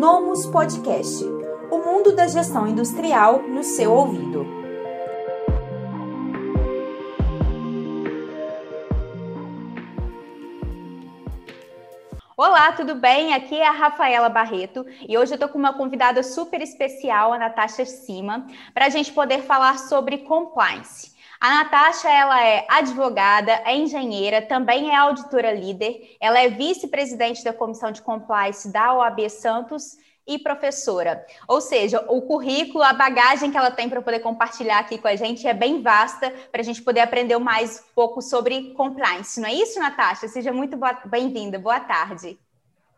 Nomus Podcast o mundo da gestão industrial no seu ouvido. Olá, tudo bem? Aqui é a Rafaela Barreto e hoje eu estou com uma convidada super especial, a Natasha Cima, para a gente poder falar sobre compliance. A Natasha, ela é advogada, é engenheira, também é auditora líder, ela é vice-presidente da Comissão de Compliance da OAB Santos e professora. Ou seja, o currículo, a bagagem que ela tem para poder compartilhar aqui com a gente é bem vasta para a gente poder aprender mais um pouco sobre compliance. Não é isso, Natasha? Seja muito bem-vinda. Boa tarde.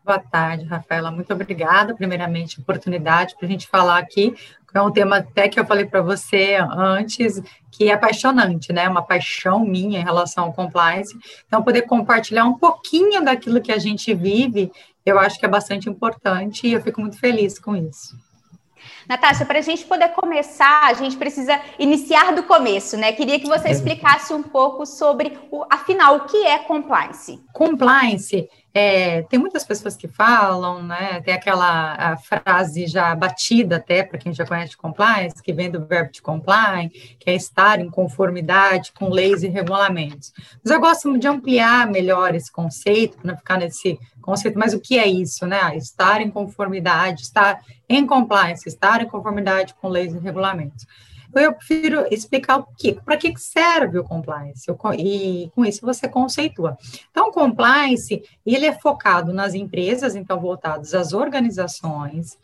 Boa tarde, Rafaela. Muito obrigada, primeiramente, oportunidade para a gente falar aqui. É um tema até que eu falei para você antes, que é apaixonante, né? Uma paixão minha em relação ao compliance. Então, poder compartilhar um pouquinho daquilo que a gente vive eu acho que é bastante importante e eu fico muito feliz com isso. Natasha, para a gente poder começar, a gente precisa iniciar do começo, né? Queria que você explicasse um pouco sobre, o, afinal, o que é compliance? Compliance é, tem muitas pessoas que falam, né? Tem aquela frase já batida até para quem já conhece compliance, que vem do verbo de comply, que é estar em conformidade com leis e regulamentos. Mas eu gosto de ampliar melhor esse conceito, para não ficar nesse conceito, mas o que é isso, né? Estar em conformidade, estar em compliance, estar em conformidade com leis e regulamentos. Eu prefiro explicar o que, para que serve o compliance, e com isso você conceitua. Então, o compliance, ele é focado nas empresas, então voltados às organizações,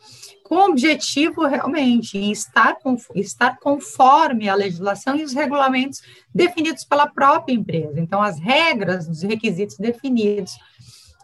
com o objetivo realmente em estar, estar conforme a legislação e os regulamentos definidos pela própria empresa. Então, as regras, os requisitos definidos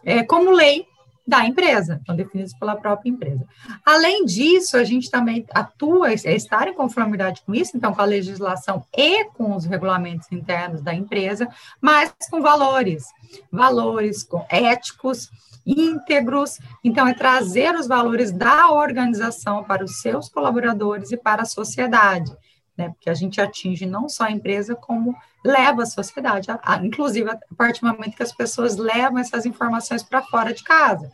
é, como lei da empresa, são definidos pela própria empresa. Além disso, a gente também atua, é estar em conformidade com isso, então com a legislação e com os regulamentos internos da empresa, mas com valores, valores com éticos, íntegros, então é trazer os valores da organização para os seus colaboradores e para a sociedade né? Porque a gente atinge não só a empresa, como leva a sociedade, a, a, inclusive a partir do momento que as pessoas levam essas informações para fora de casa.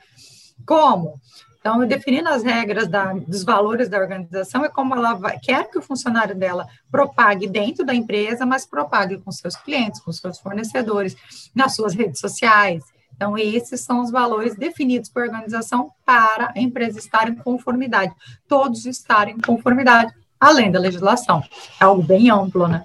Como? Então, definindo as regras da, dos valores da organização, é como ela vai, quer que o funcionário dela propague dentro da empresa, mas propague com seus clientes, com seus fornecedores, nas suas redes sociais. Então, esses são os valores definidos por organização para a empresa estar em conformidade, todos estarem em conformidade além da legislação. É algo bem amplo, né?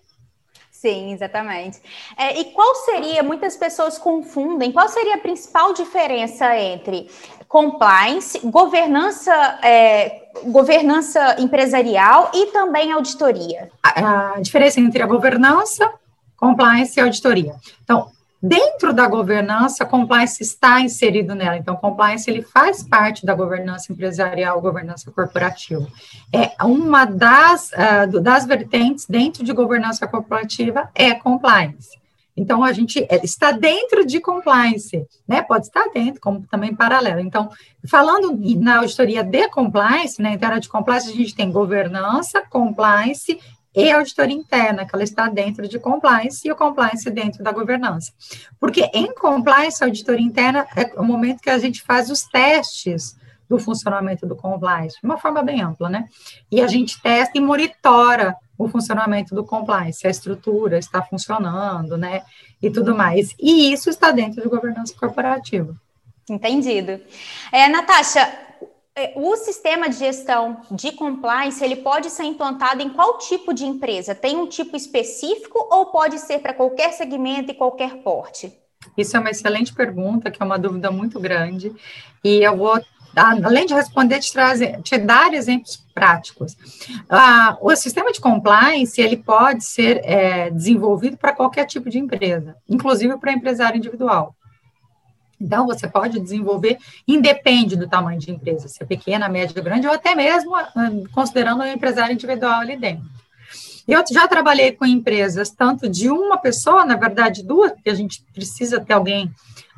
Sim, exatamente. É, e qual seria, muitas pessoas confundem, qual seria a principal diferença entre compliance, governança, é, governança empresarial e também auditoria? A, a diferença entre a governança, compliance e auditoria. Então, Dentro da governança, compliance está inserido nela. Então, compliance ele faz parte da governança empresarial, governança corporativa. É uma das, uh, das vertentes dentro de governança corporativa é compliance. Então, a gente é, está dentro de compliance, né? Pode estar dentro, como também paralelo. Então, falando na auditoria de compliance, né, então, de compliance, a gente tem governança, compliance e auditoria interna, que ela está dentro de compliance, e o compliance dentro da governança. Porque em compliance, auditoria interna é o momento que a gente faz os testes do funcionamento do compliance, de uma forma bem ampla, né? E a gente testa e monitora o funcionamento do compliance, a estrutura está funcionando, né? E tudo mais. E isso está dentro de governança corporativa. Entendido. É, Natasha, o sistema de gestão de compliance ele pode ser implantado em qual tipo de empresa? Tem um tipo específico ou pode ser para qualquer segmento e qualquer porte? Isso é uma excelente pergunta, que é uma dúvida muito grande, e eu vou, além de responder, te, trazer, te dar exemplos práticos. Ah, o sistema de compliance ele pode ser é, desenvolvido para qualquer tipo de empresa, inclusive para empresário individual. Então, você pode desenvolver, independe do tamanho de empresa, se é pequena, média, grande, ou até mesmo ah, considerando o empresário individual ali dentro. Eu já trabalhei com empresas, tanto de uma pessoa, na verdade, duas, porque a gente precisa ter alguém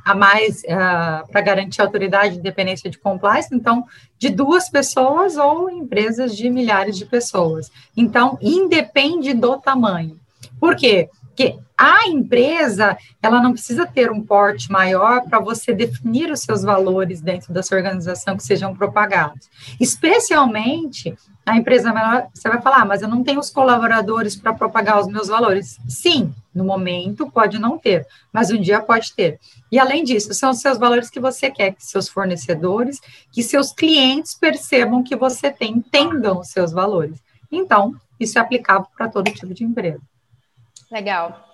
a mais uh, ah, para garantir autoridade e independência de compliance, então, de duas pessoas ou empresas de milhares de pessoas. Então, independe do tamanho. Por quê? Porque a empresa, ela não precisa ter um porte maior para você definir os seus valores dentro da sua organização que sejam propagados. Especialmente a empresa menor, você vai falar, ah, mas eu não tenho os colaboradores para propagar os meus valores. Sim, no momento pode não ter, mas um dia pode ter. E além disso, são os seus valores que você quer que seus fornecedores, que seus clientes percebam que você tem, entendam os seus valores. Então, isso é aplicável para todo tipo de empresa. Legal.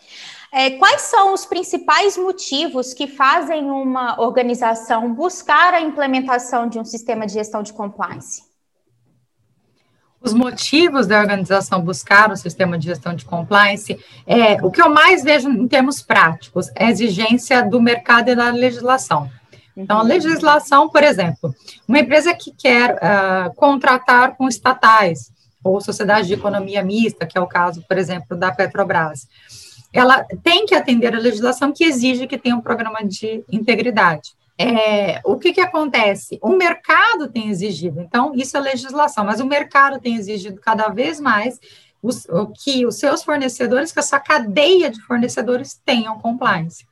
É, quais são os principais motivos que fazem uma organização buscar a implementação de um sistema de gestão de compliance? Os motivos da organização buscar um sistema de gestão de compliance é o que eu mais vejo em termos práticos, é a exigência do mercado e da legislação. Então, a uhum. legislação, por exemplo, uma empresa que quer uh, contratar com estatais ou sociedade de economia mista, que é o caso, por exemplo, da Petrobras ela tem que atender a legislação que exige que tenha um programa de integridade. É, o que, que acontece? O mercado tem exigido, então, isso é legislação, mas o mercado tem exigido cada vez mais os, que os seus fornecedores, que a sua cadeia de fornecedores tenham compliance.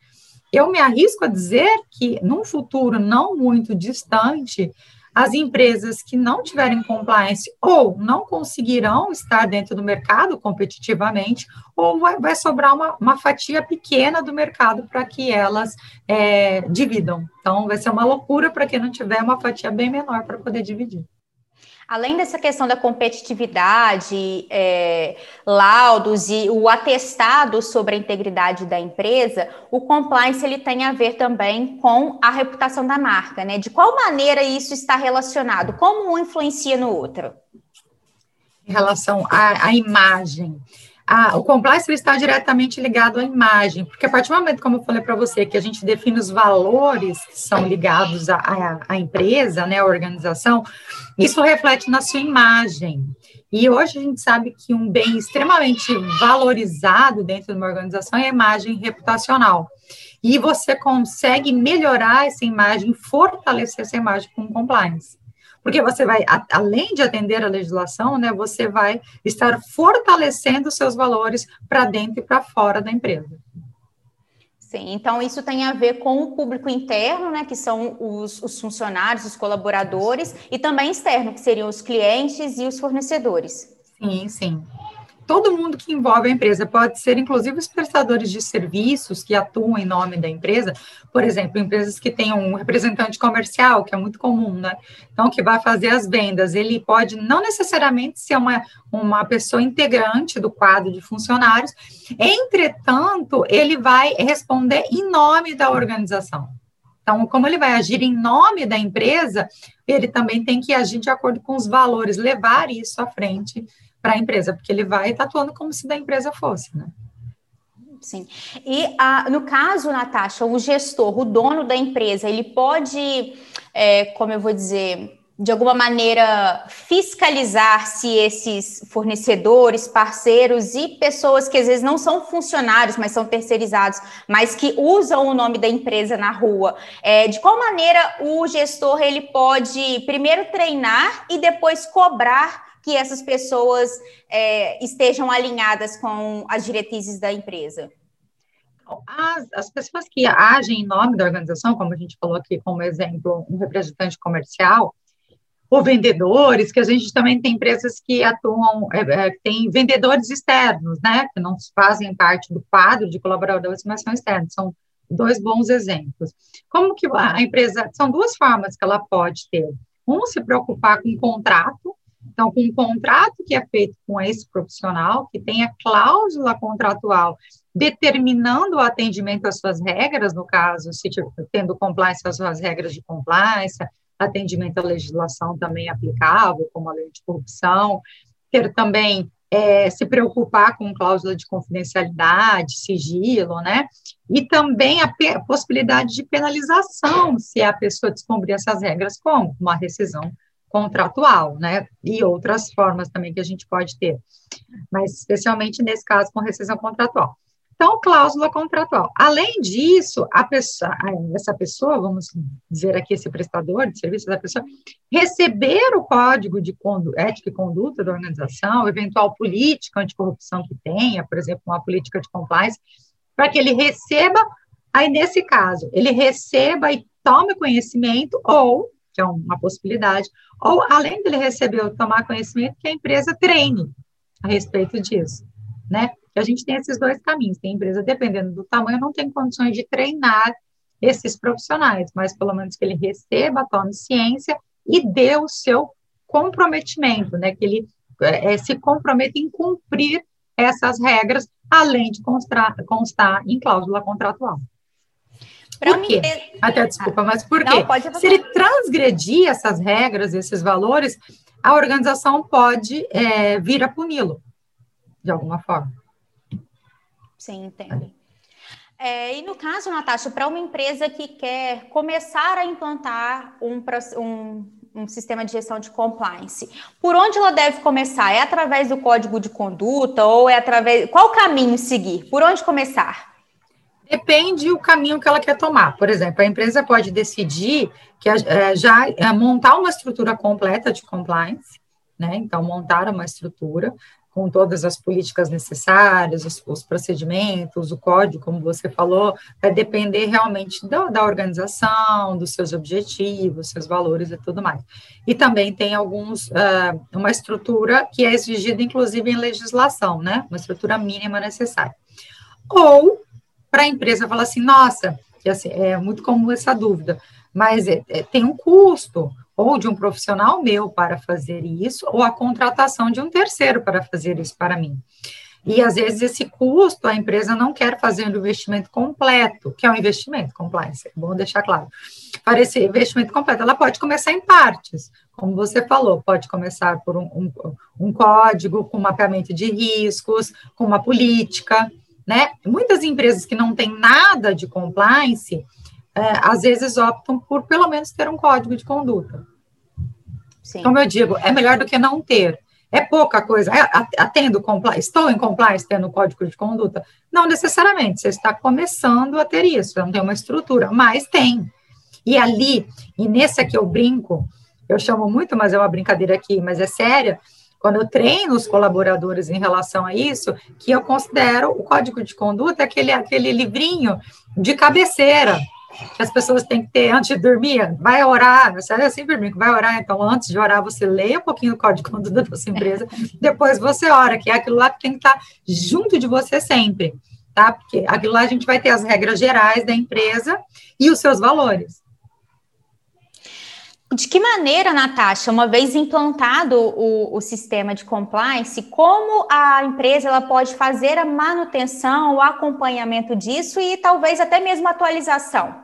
Eu me arrisco a dizer que, num futuro não muito distante, as empresas que não tiverem compliance ou não conseguirão estar dentro do mercado competitivamente, ou vai, vai sobrar uma, uma, fatia pequena do mercado para que elas é, dividam. Então, vai ser uma loucura para quem não tiver uma fatia bem menor para poder dividir. Além dessa questão da competitividade, é, laudos e o atestado sobre a integridade da empresa, o compliance ele tem a ver também com a reputação da marca, né? De qual maneira isso está relacionado? Como um influencia no outro? Em relação à, à imagem a, o compliance está diretamente ligado à imagem, porque a partir do momento, como eu falei para você, que a gente define os valores que são ligados à empresa, né, à organização, isso reflete na sua imagem. E hoje a gente sabe que um bem extremamente valorizado dentro de uma organização é a imagem reputacional. E você consegue melhorar essa imagem, fortalecer essa imagem com compliance porque você vai, além de atender a legislação, né, você vai estar fortalecendo seus valores para dentro e para fora da empresa. Sim, então isso tem a ver com o público interno, né, que são os, os funcionários, os colaboradores, e também externo, que seriam os clientes e os fornecedores. Sim, sim todo mundo que envolve a empresa, pode ser inclusive os prestadores de serviços que atuam em nome da empresa, por exemplo, empresas que tenham um representante comercial, que é muito comum, né? Então, que vai fazer as vendas, ele pode não necessariamente ser uma, uma pessoa integrante do quadro de funcionários, entretanto, ele vai responder em nome da organização. Então, como ele vai agir em nome da empresa, ele também tem que agir de acordo com os valores, levar isso à frente para a empresa, porque ele vai estar atuando como se da empresa fosse, né? Sim. E no caso, Natasha, o gestor, o dono da empresa, ele pode, é, como eu vou dizer, de alguma maneira fiscalizar se esses fornecedores, parceiros e pessoas que às vezes não são funcionários, mas são terceirizados, mas que usam o nome da empresa na rua, é, de qual maneira o gestor ele pode primeiro treinar e depois cobrar que essas pessoas é, estejam alinhadas com as diretrizes da empresa? As, as, pessoas que agem em nome da organização, como a gente falou aqui como exemplo, um representante comercial, ou vendedores, que a gente também tem empresas que atuam, é, é, tem vendedores externos, né, que não fazem parte do quadro de colaboradores, mas são externos, são dois bons exemplos. Como que a empresa, são duas formas que ela pode ter. Um, se preocupar com o contrato, então, com um contrato que é feito com esse profissional, que tem a cláusula contratual determinando o atendimento às suas regras, no caso, se tendo compliance às suas regras de compliance, atendimento à legislação também aplicável, como a lei de corrupção, ter também é, se preocupar com cláusula de confidencialidade, sigilo, né? E também a possibilidade de penalização se a pessoa descumprir essas regras, como uma rescisão contratual, né? E outras formas também que a gente pode ter, mas especialmente nesse caso com rescisão contratual. Então, cláusula contratual. Além disso, pessoa, essa pessoa, vamos dizer aqui, esse prestador de serviço da pessoa, receber o código de ética e conduta da organização, eventual política anticorrupção que tenha, por exemplo, uma política de compliance, para que ele receba, aí nesse caso, ele receba e tome conhecimento, ou, que é uma possibilidade, ou além dele receber ou tomar conhecimento, que a empresa treine a respeito disso, né? A gente tem esses dois caminhos, tem empresa, dependendo do tamanho, não tem condições de treinar esses profissionais, mas pelo menos que ele receba, tome ciência e dê o seu comprometimento, né? Que ele é, se comprometa em cumprir essas regras, além de constar, constar em cláusula contratual. Por quê? Ter... Até desculpa, mas por Não, quê? Se ele transgredir essas regras, esses valores, a organização pode é, vir a puni-lo, de alguma forma. Sim, entendo. É, e no caso, Natasha, para uma empresa que quer começar a implantar um, um, um, sistema de gestão de compliance, por onde ela deve começar? É através do código de conduta ou é através. Qual caminho seguir? Por onde começar? Depende o caminho que ela quer tomar. Por exemplo, a empresa pode decidir que é, já é, montar uma estrutura completa de compliance, né? Então, montar uma estrutura com todas as políticas necessárias, os, os, procedimentos, o código, como você falou, vai depender realmente da, da, organização, dos seus objetivos, seus valores e tudo mais. E também tem alguns, uh, uma estrutura que é exigida, inclusive, em legislação, né? Uma estrutura mínima necessária. Ou, para a empresa falar assim, nossa, assim, é muito comum essa dúvida, mas é, é, tem um custo, ou de um profissional meu para fazer isso, ou a contratação de um terceiro para fazer isso para mim. E às vezes esse custo a empresa não quer fazer um investimento completo, que é um investimento compliance, é bom deixar claro. Para esse investimento completo, ela pode começar em partes, como você falou, pode começar por um, um, um código com mapeamento de riscos, com uma política, né? Muitas empresas que não têm nada de compliance, é, às vezes optam por pelo menos ter um código de conduta. Sim. Como eu digo, é melhor do que não ter. É pouca coisa. É, atendo compliance, estou em compliance tendo código de conduta? Não necessariamente. Você está começando a ter isso. Não tem uma estrutura, mas tem. E ali, e nesse aqui eu brinco, eu chamo muito, mas é uma brincadeira aqui, mas é séria. Quando eu treino os colaboradores em relação a isso, que eu considero o código de conduta aquele, aquele livrinho de cabeceira que as pessoas têm que ter antes de dormir, vai orar, você é sempre brinco, vai orar, então antes de orar você leia um pouquinho o código de conduta da sua empresa, depois você ora, que é aquilo lá que tem que estar junto de você sempre, tá? Porque aquilo lá a gente vai ter as regras gerais da empresa e os seus valores. De que maneira, Natasha, uma vez implantado o, o, sistema de compliance, como a empresa ela pode fazer a manutenção, o acompanhamento disso e talvez até mesmo atualização?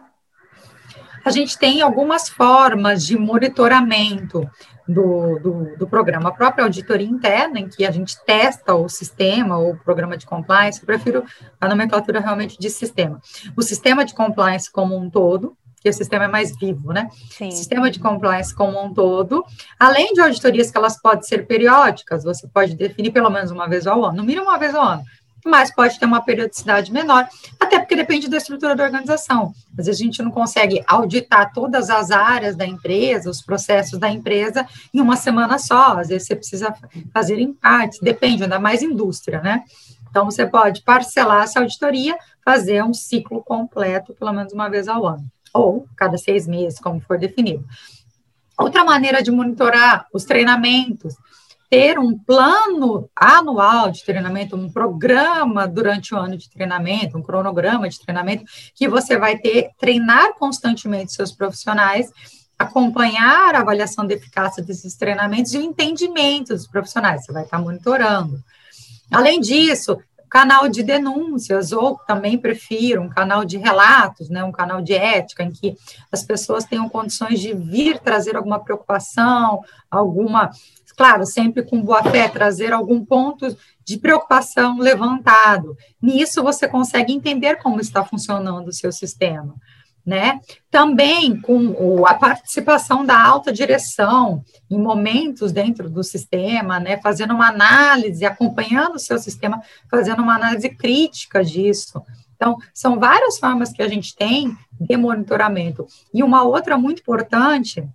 A gente tem algumas formas de monitoramento do, do, do, programa. A própria auditoria interna, em que a gente testa o sistema o programa de compliance, eu prefiro a nomenclatura realmente de sistema. O sistema de compliance como um todo, que o sistema é mais vivo, né? Sim. Sistema de compliance como um todo, além de auditorias que elas podem ser periódicas, você pode definir pelo menos uma vez ao ano, no mínimo uma vez ao ano, mas pode ter uma periodicidade menor, até porque depende da estrutura da organização. Às vezes a gente não consegue auditar todas as áreas da empresa, os processos da empresa em uma semana só, às vezes você precisa fazer em partes, depende, ainda mais indústria, né? Então, você pode parcelar essa auditoria, fazer um ciclo completo, pelo menos uma vez ao ano ou cada seis meses, como for definido. Outra maneira de monitorar os treinamentos, ter um plano anual de treinamento, um programa durante o ano de treinamento, um cronograma de treinamento, que você vai ter, treinar constantemente seus profissionais, acompanhar a avaliação de eficácia desses treinamentos e o entendimento dos profissionais, você vai estar monitorando. Além disso, canal de denúncias, ou também prefiro um canal de relatos, né, um canal de ética, em que as pessoas tenham condições de vir trazer alguma preocupação, alguma, claro, sempre com boa fé, trazer algum ponto de preocupação levantado. Nisso você consegue entender como está funcionando o seu sistema né? Também com a participação da alta direção em momentos dentro do sistema, né? Fazendo uma análise, acompanhando o seu sistema, fazendo uma análise crítica disso. Então, são várias formas que a gente tem de monitoramento. E uma outra muito importante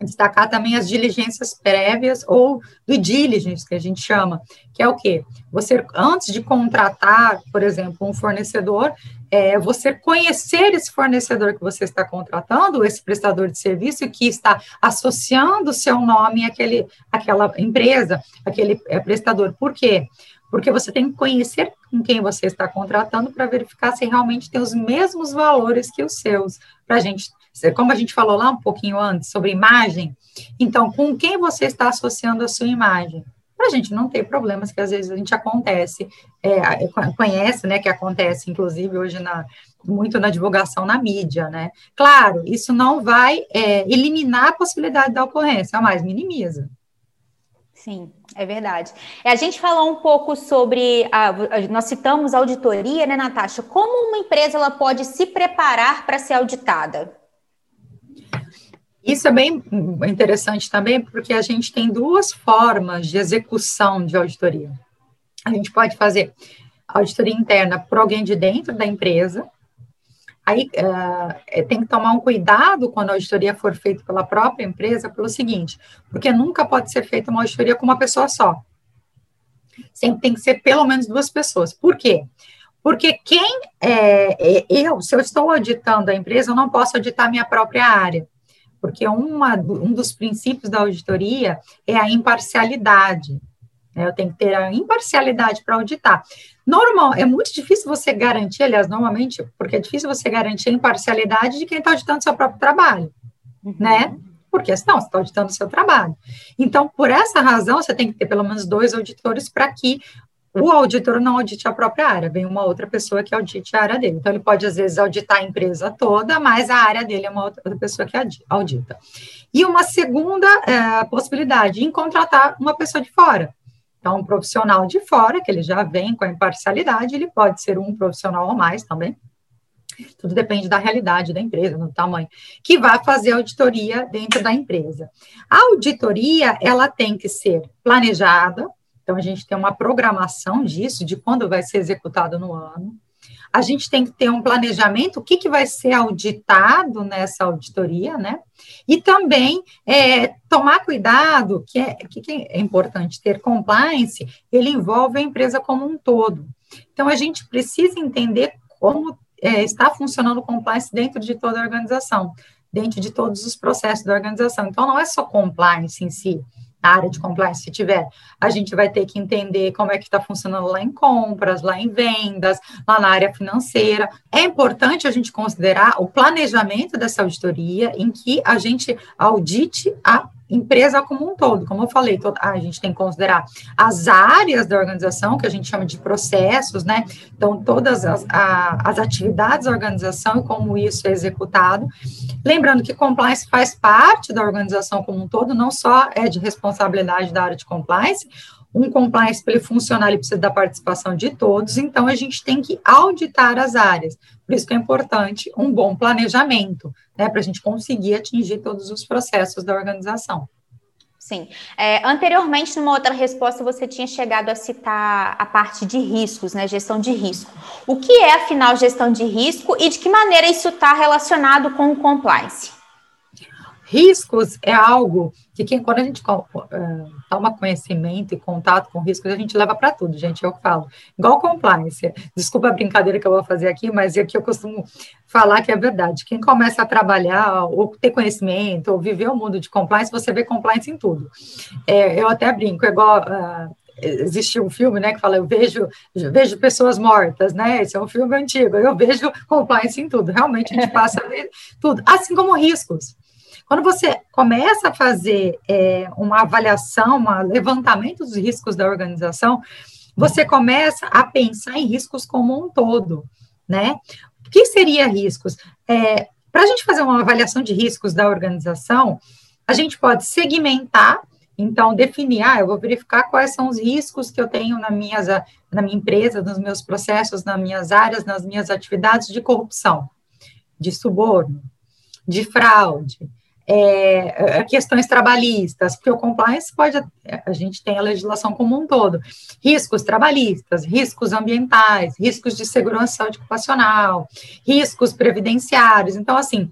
destacar também as diligências prévias ou do diligence, que a gente chama, que é o quê? Você, antes de contratar, por exemplo, um fornecedor, é você conhecer esse fornecedor que você está contratando, esse prestador de serviço que está associando o seu nome àquele, àquela empresa, aquele é, prestador. Por quê? Porque você tem que conhecer com quem você está contratando para verificar se realmente tem os mesmos valores que os seus, para a gente como a gente falou lá um pouquinho antes sobre imagem, então, com quem você está associando a sua imagem? Para a gente não ter problemas que às vezes a gente acontece, é, conhece, né, que acontece, inclusive, hoje na, muito na divulgação na mídia, né? Claro, isso não vai é, eliminar a possibilidade da ocorrência, mas minimiza. Sim, é verdade. A gente falou um pouco sobre, a, nós citamos auditoria, né, Natasha? Como uma empresa ela pode se preparar para ser auditada? Isso é bem interessante também, porque a gente tem duas formas de execução de auditoria. A gente pode fazer auditoria interna por alguém de dentro da empresa. Aí uh, tem que tomar um cuidado quando a auditoria for feita pela própria empresa, pelo seguinte, porque nunca pode ser feita uma auditoria com uma pessoa só. Sempre tem que ser pelo menos duas pessoas. Por quê? Porque quem é, é eu, se eu estou auditando a empresa, eu não posso auditar minha própria área porque uma, um dos princípios da auditoria é a imparcialidade. Né? Eu tenho que ter a imparcialidade para auditar. Normal, é muito difícil você garantir, aliás, normalmente, porque é difícil você garantir a imparcialidade de quem está auditando seu próprio trabalho, uhum. né? Porque senão você está auditando o seu trabalho. Então, por essa razão, você tem que ter pelo menos dois auditores para que o auditor não audite a própria área, vem uma outra pessoa que audite a área dele. Então, ele pode, às vezes, auditar a empresa toda, mas a área dele é uma outra pessoa que audita. E uma segunda é, possibilidade, em contratar uma pessoa de fora. Então, um profissional de fora, que ele já vem com a imparcialidade, ele pode ser um profissional ou mais também, tudo depende da realidade da empresa, do tamanho, que vai fazer auditoria dentro da empresa. A auditoria, ela tem que ser planejada, então, a gente tem uma programação disso, de quando vai ser executado no ano. A gente tem que ter um planejamento, o que, que vai ser auditado nessa auditoria, né? E também é, tomar cuidado, que é, que é importante ter compliance, ele envolve a empresa como um todo. Então, a gente precisa entender como é, está funcionando o compliance dentro de toda a organização, dentro de todos os processos da organização. Então, não é só compliance em si, área de compliance, se tiver, a gente vai ter que entender como é que está funcionando lá em compras, lá em vendas, lá na área financeira. É importante a gente considerar o planejamento dessa auditoria, em que a gente audite a empresa como um todo. Como eu falei, a gente tem que considerar as áreas da organização, que a gente chama de processos, né? Então, todas as, a, as atividades da organização e como isso é executado. Lembrando que compliance faz parte da organização como um todo, não só é de responsabilidade da área de compliance, um compliance, para ele funcionar, ele precisa da participação de todos, então a gente tem que auditar as áreas. Por isso que é importante um bom planejamento, né, para a gente conseguir atingir todos os processos da organização. Sim. É, anteriormente, numa outra resposta, você tinha chegado a citar a parte de riscos, né? Gestão de risco. O que é, afinal, gestão de risco e de que maneira isso está relacionado com o compliance? Riscos é algo que quem, quando a gente uh, toma conhecimento e contato com riscos, a gente leva para tudo, gente, eu falo. Igual compliance. Desculpa a brincadeira que eu vou fazer aqui, mas é que eu costumo falar que é verdade. Quem começa a trabalhar, ou ter conhecimento, ou viver o mundo de compliance, você vê compliance em tudo. É, eu até brinco, é igual... Uh, existe um filme, né, que fala, eu vejo, vejo pessoas mortas, né, esse é um filme antigo, eu vejo compliance em tudo, realmente a gente passa a ver tudo, assim como riscos, quando você começa a fazer é, uma avaliação, um levantamento dos riscos da organização, você começa a pensar em riscos como um todo, né? O que seria riscos? É, Para a gente fazer uma avaliação de riscos da organização, a gente pode segmentar, então definir, ah, eu vou verificar quais são os riscos que eu tenho na, minhas, na minha empresa, nos meus processos, nas minhas áreas, nas minhas atividades de corrupção, de suborno, de fraude, é, é, questões trabalhistas, porque o compliance pode, a gente tem a legislação como um todo, riscos trabalhistas, riscos ambientais, riscos de segurança ocupacional, riscos previdenciários, então, assim,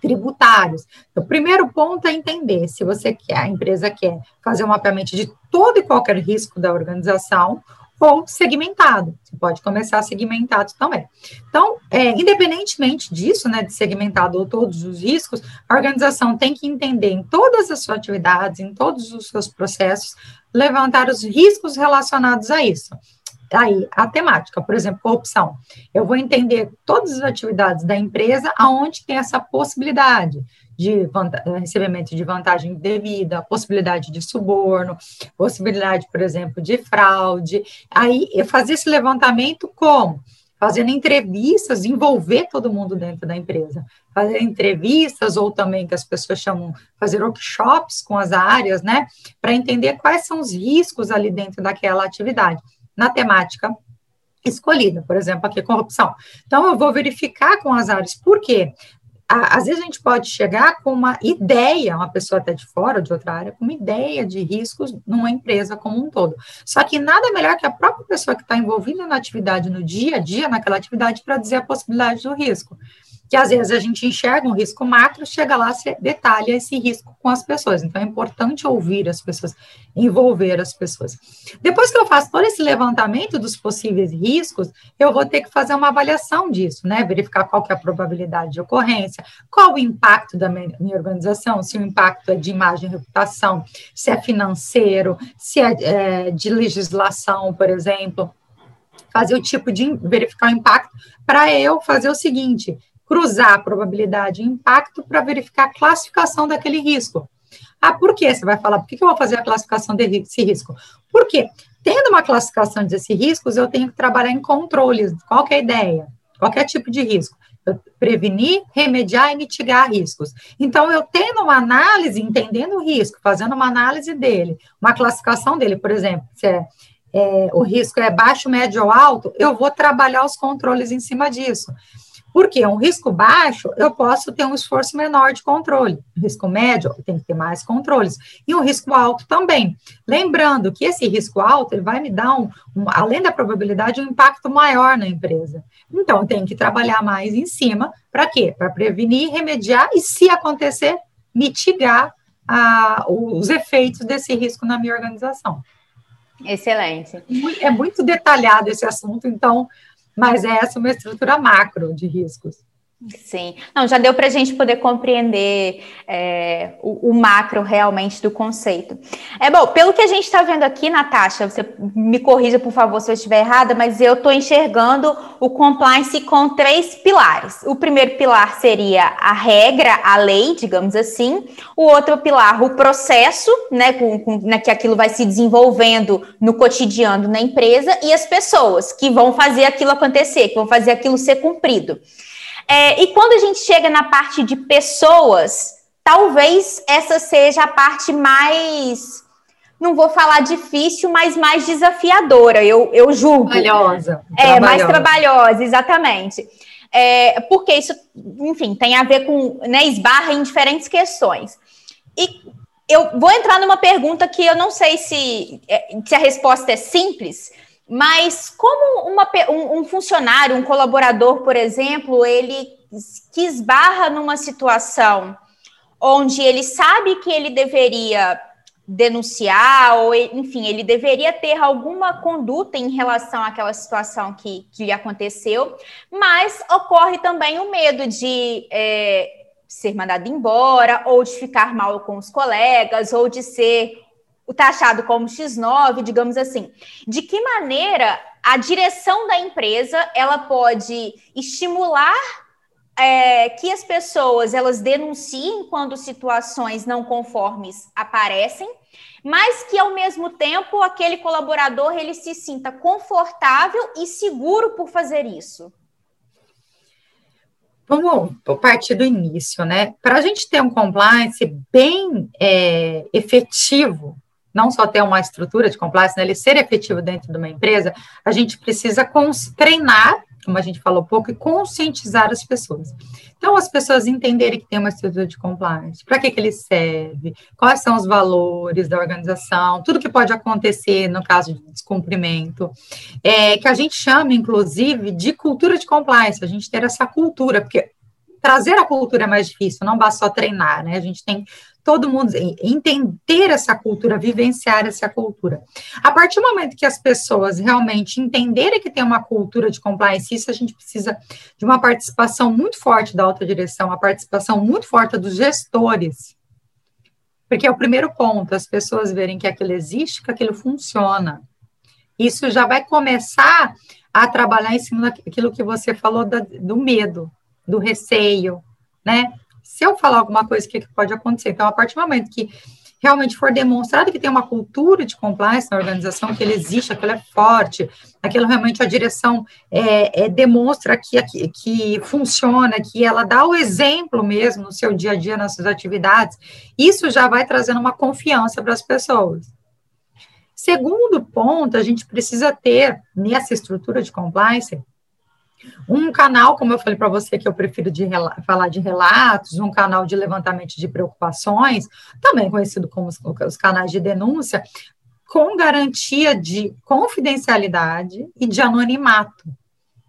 tributários. Então, o primeiro ponto é entender se você quer, a empresa quer fazer um mapeamento de todo e qualquer risco da organização ou segmentado. Você pode começar segmentado também. Então, é, independentemente disso, né, de segmentado ou todos os riscos, a organização tem que entender em todas as suas atividades, em todos os seus processos, levantar os riscos relacionados a isso aí a temática, por exemplo, corrupção. Eu vou entender todas as atividades da empresa aonde tem essa possibilidade de recebimento de vantagem devida, possibilidade de suborno, possibilidade, por exemplo, de fraude. Aí eu fazer esse levantamento como? Fazendo entrevistas, envolver todo mundo dentro da empresa. Fazer entrevistas, ou também que as pessoas chamam, fazer workshops com as áreas, né? Para entender quais são os riscos ali dentro daquela atividade na temática escolhida, por exemplo, aqui corrupção. Então, eu vou verificar com as áreas, por quê? Às vezes a gente pode chegar com uma ideia, uma pessoa até de fora, de outra área, com uma ideia de riscos numa empresa como um todo. Só que nada melhor que a própria pessoa que está envolvida na atividade, no dia a dia, naquela atividade, para dizer a possibilidade do risco que às vezes a gente enxerga um risco macro, chega lá, se detalha esse risco com as pessoas. Então, é importante ouvir as pessoas, envolver as pessoas. Depois que eu faço todo esse levantamento dos possíveis riscos, eu vou ter que fazer uma avaliação disso, né? Verificar qual que é a probabilidade de ocorrência, qual o impacto da minha organização, se o impacto é de imagem e reputação, se é financeiro, se é, é de legislação, por exemplo fazer o tipo de verificar o impacto para eu fazer o seguinte: cruzar a probabilidade e impacto para verificar a classificação daquele risco. Ah, por que? Você vai falar, por que eu vou fazer a classificação desse risco? Por quê? Tendo uma classificação desses riscos, eu tenho que trabalhar em controles. Qual é a ideia? Qualquer tipo de risco. Eu prevenir, remediar e mitigar riscos. Então, eu tendo uma análise, entendendo o risco, fazendo uma análise dele, uma classificação dele, por exemplo, se é, é, o risco é baixo, médio ou alto, eu vou trabalhar os controles em cima disso. Porque um risco baixo, eu posso ter um esforço menor de controle. risco médio, tem que ter mais controles. E um risco alto também. Lembrando que esse risco alto, ele vai me dar, um, um além da probabilidade, um impacto maior na empresa. Então, eu tenho que trabalhar mais em cima. Para quê? Para prevenir, remediar e, se acontecer, mitigar a, os efeitos desse risco na minha organização. Excelente. É muito detalhado esse assunto, então mas essa é uma estrutura macro de riscos. Sim, não, já deu para a gente poder compreender é, o, o, macro realmente do conceito. É bom, pelo que a gente está vendo aqui, Natasha, você me corrija, por favor, se eu estiver errada, mas eu estou enxergando o compliance com três pilares. O primeiro pilar seria a regra, a lei, digamos assim. O outro pilar, o processo, né, com, com né, que aquilo vai se desenvolvendo no cotidiano na empresa, e as pessoas que vão fazer aquilo acontecer, que vão fazer aquilo ser cumprido. É, e quando a gente chega na parte de pessoas, talvez essa seja a parte mais, não vou falar difícil, mas mais desafiadora, eu, eu julgo. Trabalhosa. É, mais trabalhosa, exatamente. É, porque isso, enfim, tem a ver com, né, esbarra em diferentes questões. E eu vou entrar numa pergunta que eu não sei se, é, se a resposta é simples, mas como uma, um, um, funcionário, um colaborador, por exemplo, ele que esbarra numa situação onde ele sabe que ele deveria denunciar, ou enfim, ele deveria ter alguma conduta em relação àquela situação que, que lhe aconteceu, mas ocorre também o medo de é, ser mandado embora, ou de ficar mal com os colegas, ou de ser o taxado como X9, digamos assim. De que maneira a direção da empresa ela pode estimular é, que as pessoas elas denunciem quando situações não conformes aparecem, mas que ao mesmo tempo aquele colaborador ele se sinta confortável e seguro por fazer isso. Vamos partir do início, né? Para a gente ter um compliance bem é, efetivo, não só ter uma estrutura de compliance, né, ele ser efetivo dentro de uma empresa, a gente precisa treinar, como a gente falou pouco, e conscientizar as pessoas. Então, as pessoas entenderem que tem uma estrutura de compliance, para que, que ele serve, quais são os valores da organização, tudo que pode acontecer no caso de descumprimento, é, que a gente chama, inclusive, de cultura de compliance, a gente ter essa cultura, porque trazer a cultura é mais difícil, não basta só treinar, né? A gente tem todo mundo entender essa cultura, vivenciar essa cultura. A partir do momento que as pessoas realmente entenderem que tem uma cultura de compliance, isso a gente precisa de uma participação muito forte da alta direção, uma participação muito forte dos gestores. Porque é o primeiro ponto, as pessoas verem que aquilo existe, que aquilo funciona. Isso já vai começar a trabalhar em cima daquilo que você falou da, do medo, do receio, né? Se eu falar alguma coisa, o que, que pode acontecer? Então, a partir do momento que realmente for demonstrado que tem uma cultura de compliance na organização, que ele existe, aquilo é forte, aquilo realmente a direção é, é, demonstra que, que, funciona, que ela dá o exemplo mesmo no seu dia a dia, nas suas atividades, isso já vai trazendo uma confiança para as pessoas. Segundo ponto, a gente precisa ter nessa estrutura de compliance um canal, como eu falei para você, que eu prefiro de falar de relatos, um canal de levantamento de preocupações, também conhecido como os, os canais de denúncia, com garantia de confidencialidade e de anonimato.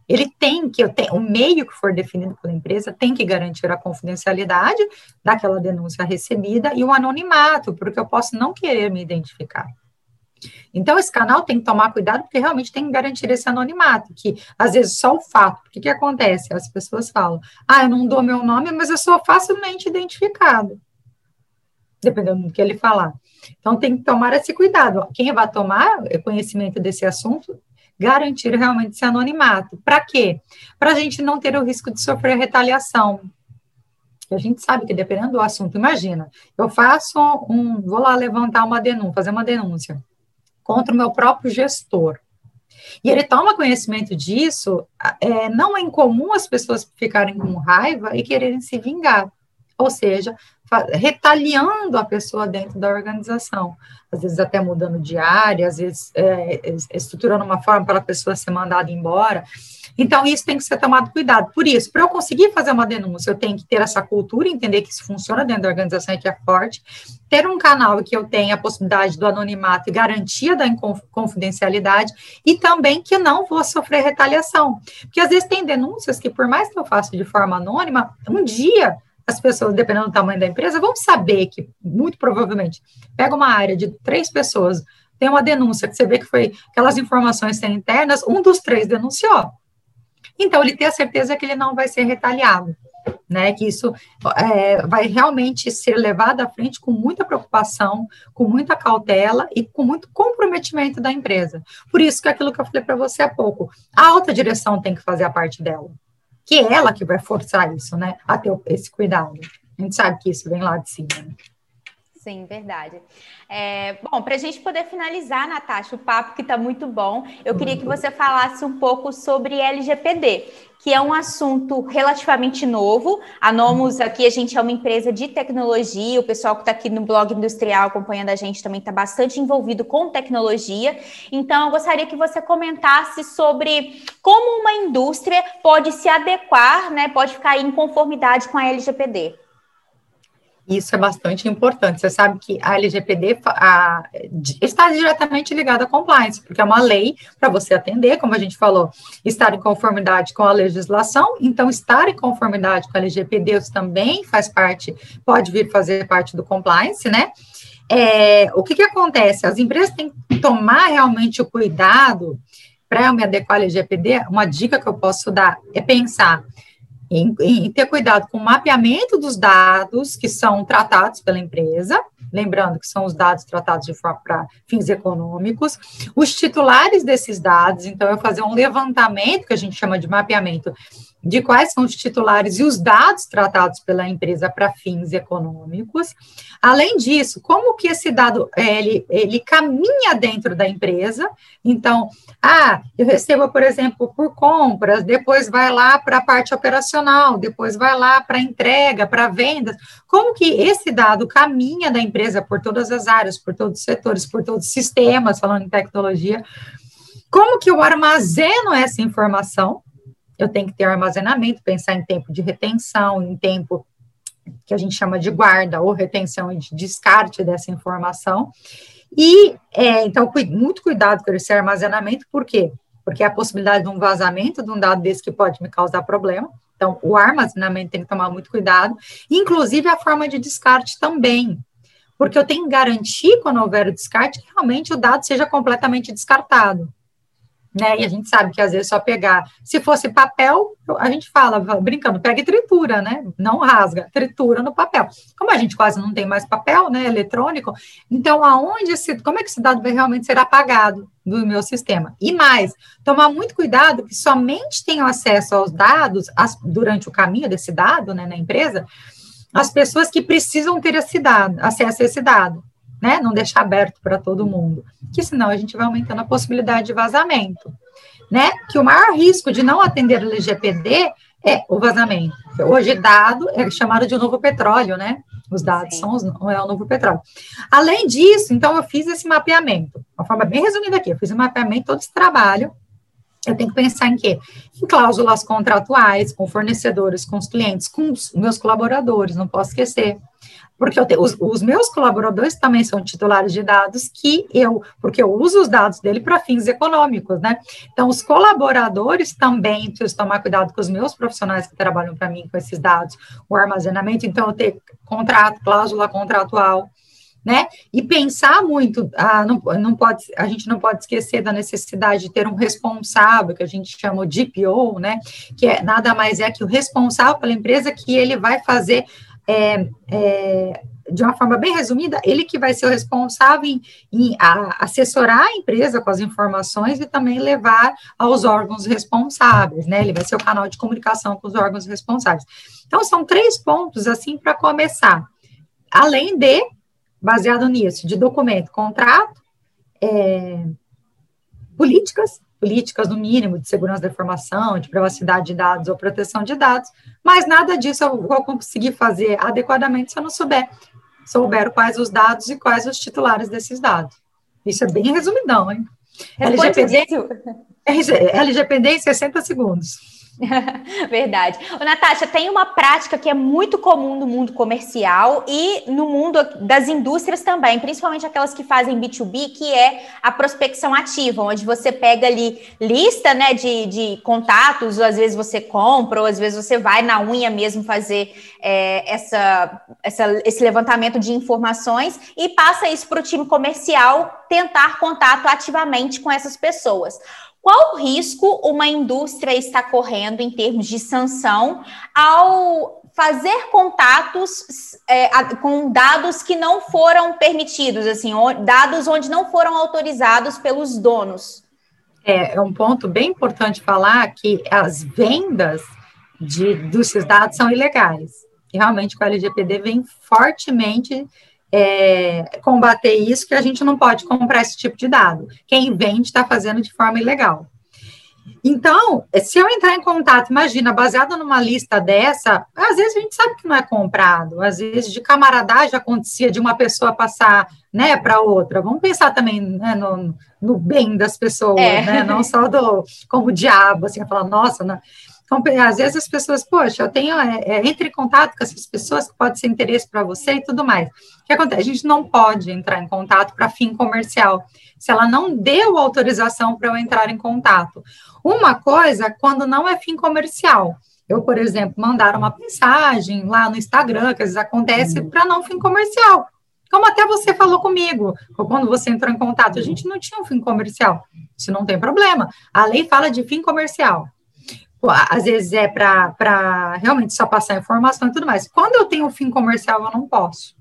Ele tem que, o meio que for definido pela empresa tem que garantir a confidencialidade daquela denúncia recebida e o anonimato, porque eu posso não querer me identificar. Então, esse canal tem que tomar cuidado, porque realmente tem que garantir esse anonimato, que às vezes só o fato, o que, que acontece? As pessoas falam, ah, eu não dou meu nome, mas eu sou facilmente identificado, dependendo do que ele falar. Então, tem que tomar esse cuidado. Quem vai tomar conhecimento desse assunto, garantir realmente esse anonimato. Para quê? Para a gente não ter o risco de sofrer retaliação. A gente sabe que dependendo do assunto, imagina, eu faço um, vou lá levantar uma denúncia, fazer uma denúncia contra o meu próprio gestor. E ele toma conhecimento disso, é, não é incomum as pessoas ficarem com raiva e quererem se vingar, ou seja, retaliando a pessoa dentro da organização, às vezes até mudando de área, às vezes é, estruturando uma forma para a pessoa ser mandada embora. Então, isso tem que ser tomado cuidado. Por isso, para eu conseguir fazer uma denúncia, eu tenho que ter essa cultura, entender que isso funciona dentro da organização e que é forte, ter um canal que eu tenha a possibilidade do anonimato e garantia da confidencialidade, e também que não vou sofrer retaliação. Porque às vezes tem denúncias que, por mais que eu faça de forma anônima, um dia as pessoas, dependendo do tamanho da empresa, vão saber que, muito provavelmente, pega uma área de três pessoas, tem uma denúncia que você vê que foi aquelas informações sendo internas, um dos três denunciou. Então, ele tem a certeza que ele não vai ser retaliado, né? Que isso é, vai realmente ser levado à frente com muita preocupação, com muita cautela e com muito comprometimento da empresa. Por isso que é aquilo que eu falei para você há pouco, a alta direção tem que fazer a parte dela, que é ela que vai forçar isso, né? A ter esse cuidado. A gente sabe que isso vem lá de cima. Né? Sim, verdade. É, bom, para a gente poder finalizar, Natasha, o papo que está muito bom, eu queria que você falasse um pouco sobre LGPD, que é um assunto relativamente novo. A Nomus aqui, a gente é uma empresa de tecnologia, o pessoal que está aqui no blog industrial acompanhando a gente também está bastante envolvido com tecnologia. Então, eu gostaria que você comentasse sobre como uma indústria pode se adequar, né, pode ficar em conformidade com a LGPD. Isso é bastante importante. Você sabe que a LGPD está diretamente ligada à compliance, porque é uma lei para você atender, como a gente falou, estar em conformidade com a legislação. Então, estar em conformidade com a LGPD também faz parte, pode vir fazer parte do compliance, né? É, o que, que acontece? As empresas têm que tomar realmente o cuidado para me adequar à LGPD. Uma dica que eu posso dar é pensar em, em, ter cuidado com o mapeamento dos dados que são tratados pela empresa, lembrando que são os dados tratados de forma para fins econômicos, os titulares desses dados, então eu fazer um levantamento que a gente chama de mapeamento de quais são os titulares e os dados tratados pela empresa para fins econômicos. Além disso, como que esse dado ele, ele caminha dentro da empresa? Então, ah, eu recebo, por exemplo, por compras, depois vai lá para a parte operacional, depois vai lá para entrega, para vendas. Como que esse dado caminha da empresa por todas as áreas, por todos os setores, por todos os sistemas, falando em tecnologia? Como que eu armazeno essa informação? Eu tenho que ter armazenamento, pensar em tempo de retenção, em tempo que a gente chama de guarda ou retenção e de descarte dessa informação. E, é, então, muito cuidado com esse armazenamento, por quê? Porque é a possibilidade de um vazamento de um dado desse que pode me causar problema. Então, o armazenamento tem que tomar muito cuidado, inclusive a forma de descarte também, porque eu tenho que garantir, quando houver o descarte, que realmente o dado seja completamente descartado né? E a gente sabe que às vezes só pegar, se fosse papel, a gente fala, brincando, pega e tritura, né? Não rasga, tritura no papel. Como a gente quase não tem mais papel, né, eletrônico, então aonde esse, como é que esse dado vai realmente ser apagado do meu sistema? E mais, tomar muito cuidado que somente tenham acesso aos dados as, durante o caminho desse dado, né, na empresa, as pessoas que precisam ter esse dado, acesso a esse dado né? Não deixar aberto para todo mundo, que senão a gente vai aumentando a possibilidade de vazamento, né? Que o maior risco de não atender o LGPD é o vazamento. Hoje, dado é chamado de novo petróleo, né? Os dados Sim. são os, é o novo petróleo. Além disso, então, eu fiz esse mapeamento, uma forma bem resumida aqui, eu fiz um mapeamento todo esse trabalho, eu tenho que pensar em quê? Em cláusulas contratuais, com fornecedores, com os clientes, com os meus colaboradores, não posso esquecer porque tenho, os, os, meus colaboradores também são titulares de dados que eu, porque eu uso os dados dele para fins econômicos, né? Então, os colaboradores também precisam tomar cuidado com os meus profissionais que trabalham para mim com esses dados, o armazenamento, então, eu ter contrato, cláusula contratual, né? E pensar muito, ah, não, não pode, a gente não pode esquecer da necessidade de ter um responsável, que a gente chama de DPO, né? Que é nada mais é que o responsável pela empresa que ele vai fazer é, é, de uma forma bem resumida, ele que vai ser o responsável em, em a, assessorar a empresa com as informações e também levar aos órgãos responsáveis, né? Ele vai ser o canal de comunicação com os órgãos responsáveis. Então, são três pontos, assim, para começar. Além de, baseado nisso, de documento, contrato, é, políticas políticas, no mínimo, de segurança da informação, de privacidade de dados ou proteção de dados, mas nada disso eu vou conseguir fazer adequadamente se eu não souber, souber quais os dados e quais os titulares desses dados. Isso é bem resumidão, hein? LGPD, LGPD em 60 segundos. Verdade. Ô, Natasha, tem uma prática que é muito comum no mundo comercial e no mundo das indústrias também, principalmente aquelas que fazem B2B, que é a prospecção ativa, onde você pega ali lista né, de, de contatos, ou às vezes você compra, ou às vezes você vai na unha mesmo fazer é, essa, essa, esse levantamento de informações e passa isso para o time comercial tentar contato ativamente com essas pessoas. Qual risco uma indústria está correndo em termos de sanção ao fazer contatos é, com dados que não foram permitidos, assim, dados onde não foram autorizados pelos donos? É, é um ponto bem importante falar que as vendas de, desses dados são ilegais. E realmente com a LGPD vem fortemente é, combater isso, que a gente não pode comprar esse tipo de dado. Quem vende está fazendo de forma ilegal. Então, se eu entrar em contato, imagina, baseado numa lista dessa, às vezes a gente sabe que não é comprado, às vezes de camaradagem acontecia de uma pessoa passar né, para outra. Vamos pensar também né, no, no bem das pessoas, é. né, não só do como diabo, assim, falar, nossa, né? Então, às vezes as pessoas, poxa, eu tenho, é, é, entre em contato com essas pessoas que pode ser interesse para você e tudo mais. O que acontece? A gente não pode entrar em contato para fim comercial, se ela não deu autorização para eu entrar em contato. Uma coisa, quando não é fim comercial. Eu, por exemplo, mandar uma mensagem lá no Instagram, que às vezes acontece, uhum. para não fim comercial. Como até você falou comigo, quando você entrou em contato, a gente não tinha um fim comercial. Isso não tem problema. A lei fala de fim comercial às vezes é para realmente só passar informação e tudo mais. Quando eu tenho fim comercial, eu não posso.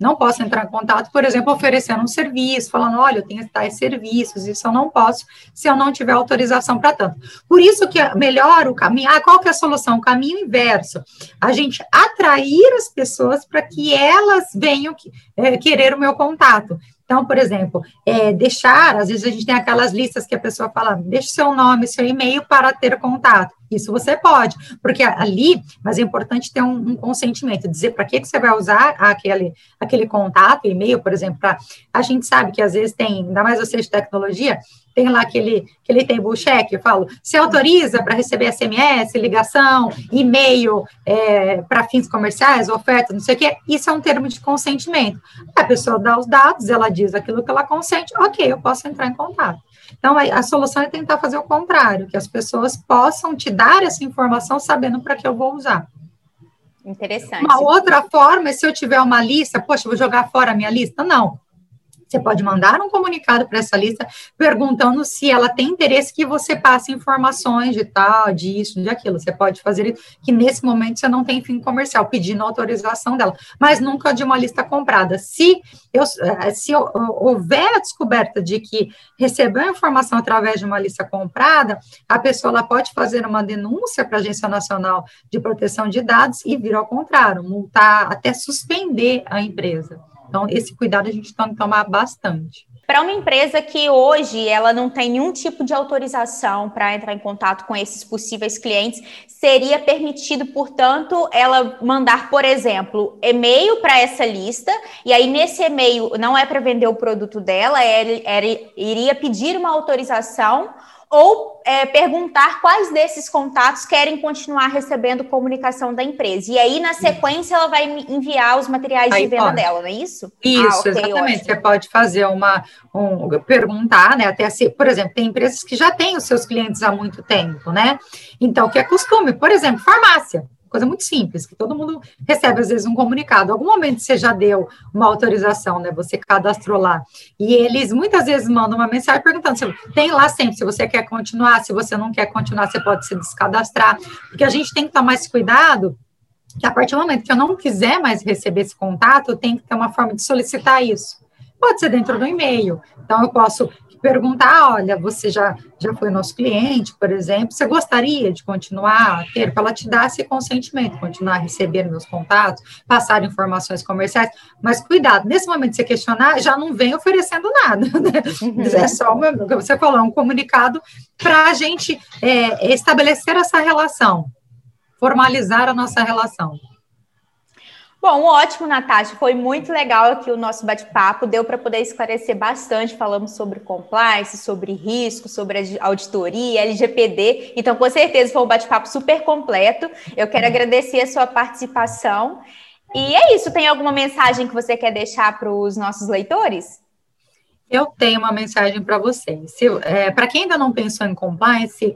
Não posso entrar em contato, por exemplo, oferecendo um serviço, falando, olha, eu tenho tais serviços, isso eu não posso se eu não tiver autorização para tanto. Por isso que melhor o caminho, ah, qual que é a solução? O caminho inverso. A gente atrair as pessoas para que elas venham é, querer o meu contato. Então, por exemplo, é, deixar, às vezes a gente tem aquelas listas que a pessoa fala, deixe seu nome, seu e-mail para ter contato. Isso você pode, porque ali, mas é importante ter um, um consentimento, dizer para que, que você vai usar aquele, aquele contato, e-mail, por exemplo, pra, a gente sabe que às vezes tem, ainda mais você de tecnologia, tem lá aquele, aquele table check, eu falo, se autoriza para receber SMS, ligação, e-mail é, para fins comerciais, oferta, não sei o quê, isso é um termo de consentimento. A pessoa dá os dados, ela diz aquilo que ela consente, ok, eu posso entrar em contato. Então, a, a solução é tentar fazer o contrário, que as pessoas possam te dar essa informação sabendo para que eu vou usar. Interessante. Uma outra forma é se eu tiver uma lista, poxa, vou jogar fora a minha lista? Não. Você pode mandar um comunicado para essa lista perguntando se ela tem interesse que você passe informações de tal, disso, de aquilo. Você pode fazer isso, que nesse momento você não tem fim comercial, pedindo autorização dela, mas nunca de uma lista comprada. Se, eu, eh, se houver a descoberta de que recebeu a informação através de uma lista comprada, a pessoa ela pode fazer uma denúncia para a Agência Nacional de Proteção de Dados e vir ao contrário, multar, até suspender a empresa. Então, esse cuidado a gente tem que tomar bastante. Para uma empresa que hoje ela não tem nenhum tipo de autorização para entrar em contato com esses possíveis clientes, seria permitido, portanto, ela mandar, por exemplo, e-mail para essa lista, e aí nesse e-mail não é para vender o produto dela, é, é, iria pedir uma autorização ou é, perguntar quais desses contatos querem continuar recebendo comunicação da empresa. E aí, na sequência, ela vai enviar os materiais aí de venda pode. dela, não é isso? Isso, ah, okay, exatamente. Ótimo. Você pode fazer uma, um, perguntar, né? Até se, por exemplo, tem empresas que já têm os seus clientes há muito tempo, né? Então, que é costume, por exemplo, farmácia coisa muito simples, que todo mundo recebe às vezes um comunicado. Algum momento você já deu uma autorização, né? Você cadastrou lá. E eles muitas vezes mandam uma mensagem perguntando se tem lá sempre, se você quer continuar, se você não quer continuar, você pode se descadastrar. Porque a gente tem que tomar esse cuidado que a partir do momento que eu não quiser mais receber esse contato, tenho que ter uma forma de solicitar isso. Pode ser dentro do e-mail. Então, eu posso perguntar, olha, você já, já foi nosso cliente, por exemplo, você gostaria de continuar a ter, para ela te dar esse consentimento, continuar a receber meus contatos, passar informações comerciais, mas cuidado, nesse momento de você questionar, já não vem oferecendo nada, né? Uhum. É só, uma, você falou, é um comunicado para a gente é, estabelecer essa relação, formalizar a nossa relação. Bom, ótimo, Natasha. Foi muito legal aqui o nosso bate-papo. Deu para poder esclarecer bastante. Falamos sobre compliance, sobre risco, sobre auditoria, LGPD. Então, com certeza, foi um bate-papo super completo. Eu quero agradecer a sua participação. E é isso. Tem alguma mensagem que você quer deixar para os nossos leitores? Eu tenho uma mensagem para vocês. É, para quem ainda não pensou em compliance,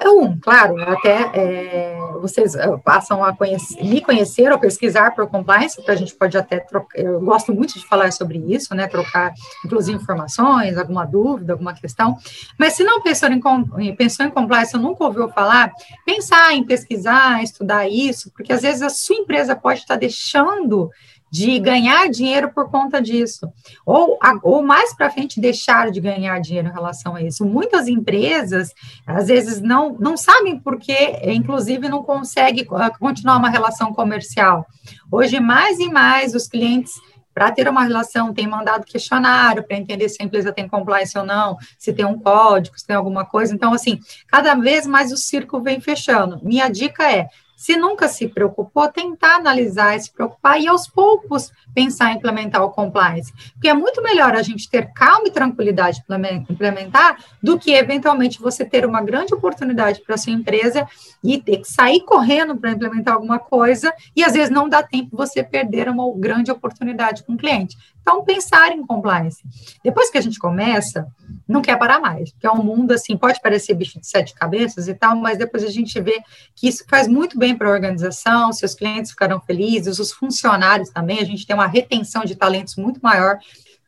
é um, claro, até é, vocês é, passam a conhecer, me conhecer ou pesquisar por compliance, que a gente pode até trocar, eu gosto muito de falar sobre isso, né, trocar, inclusive, informações, alguma dúvida, alguma questão, mas se não pensou em, pensou em compliance, ou nunca ouviu falar, pensar em pesquisar, estudar isso, porque às vezes a sua empresa pode estar deixando de ganhar dinheiro por conta disso, ou, ou mais para frente deixar de ganhar dinheiro em relação a isso. Muitas empresas, às vezes, não, não sabem porque, inclusive, não conseguem ah, continuar uma relação comercial. Hoje, mais e mais, os clientes para ter uma relação, tem mandado questionário para entender se a empresa tem compliance ou não, se tem um código, se tem alguma coisa. Então, assim, cada vez mais o círculo vem fechando. Minha dica é: se nunca se preocupou, tentar analisar, se preocupar e aos poucos pensar em implementar o compliance. Porque é muito melhor a gente ter calma e tranquilidade para implementar do que eventualmente você ter uma grande oportunidade para sua empresa e ter que sair correndo para implementar alguma coisa e às vezes não dá tempo você perder uma grande oportunidade com o cliente. Então, pensar em compliance. Depois que a gente começa, não quer parar mais, porque é um mundo assim, pode parecer bicho de sete cabeças e tal, mas depois a gente vê que isso faz muito bem para a organização, seus clientes ficarão felizes, os funcionários também, a gente tem uma retenção de talentos muito maior.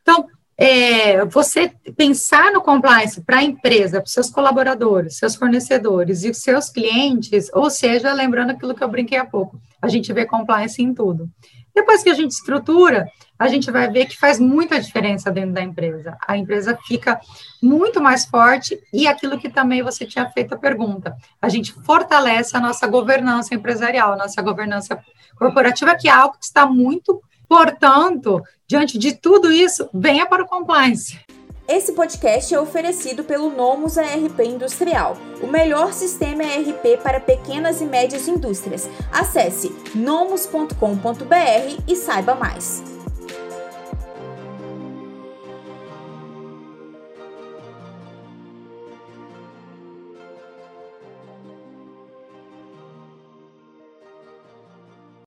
Então, é, você pensar no compliance para a empresa, para seus colaboradores, seus fornecedores e os seus clientes, ou seja, lembrando aquilo que eu brinquei há pouco, a gente vê compliance em tudo. Depois que a gente estrutura, a gente vai ver que faz muita diferença dentro da empresa. A empresa fica muito mais forte e aquilo que também você tinha feito a pergunta, a gente fortalece a nossa governança empresarial, a nossa governança corporativa, que é algo que está muito, portanto, diante de tudo isso, venha para o compliance. Esse podcast é oferecido pelo Nomus ARP Industrial, o melhor sistema ERP para pequenas e médias indústrias. Acesse nomus.com.br e saiba mais.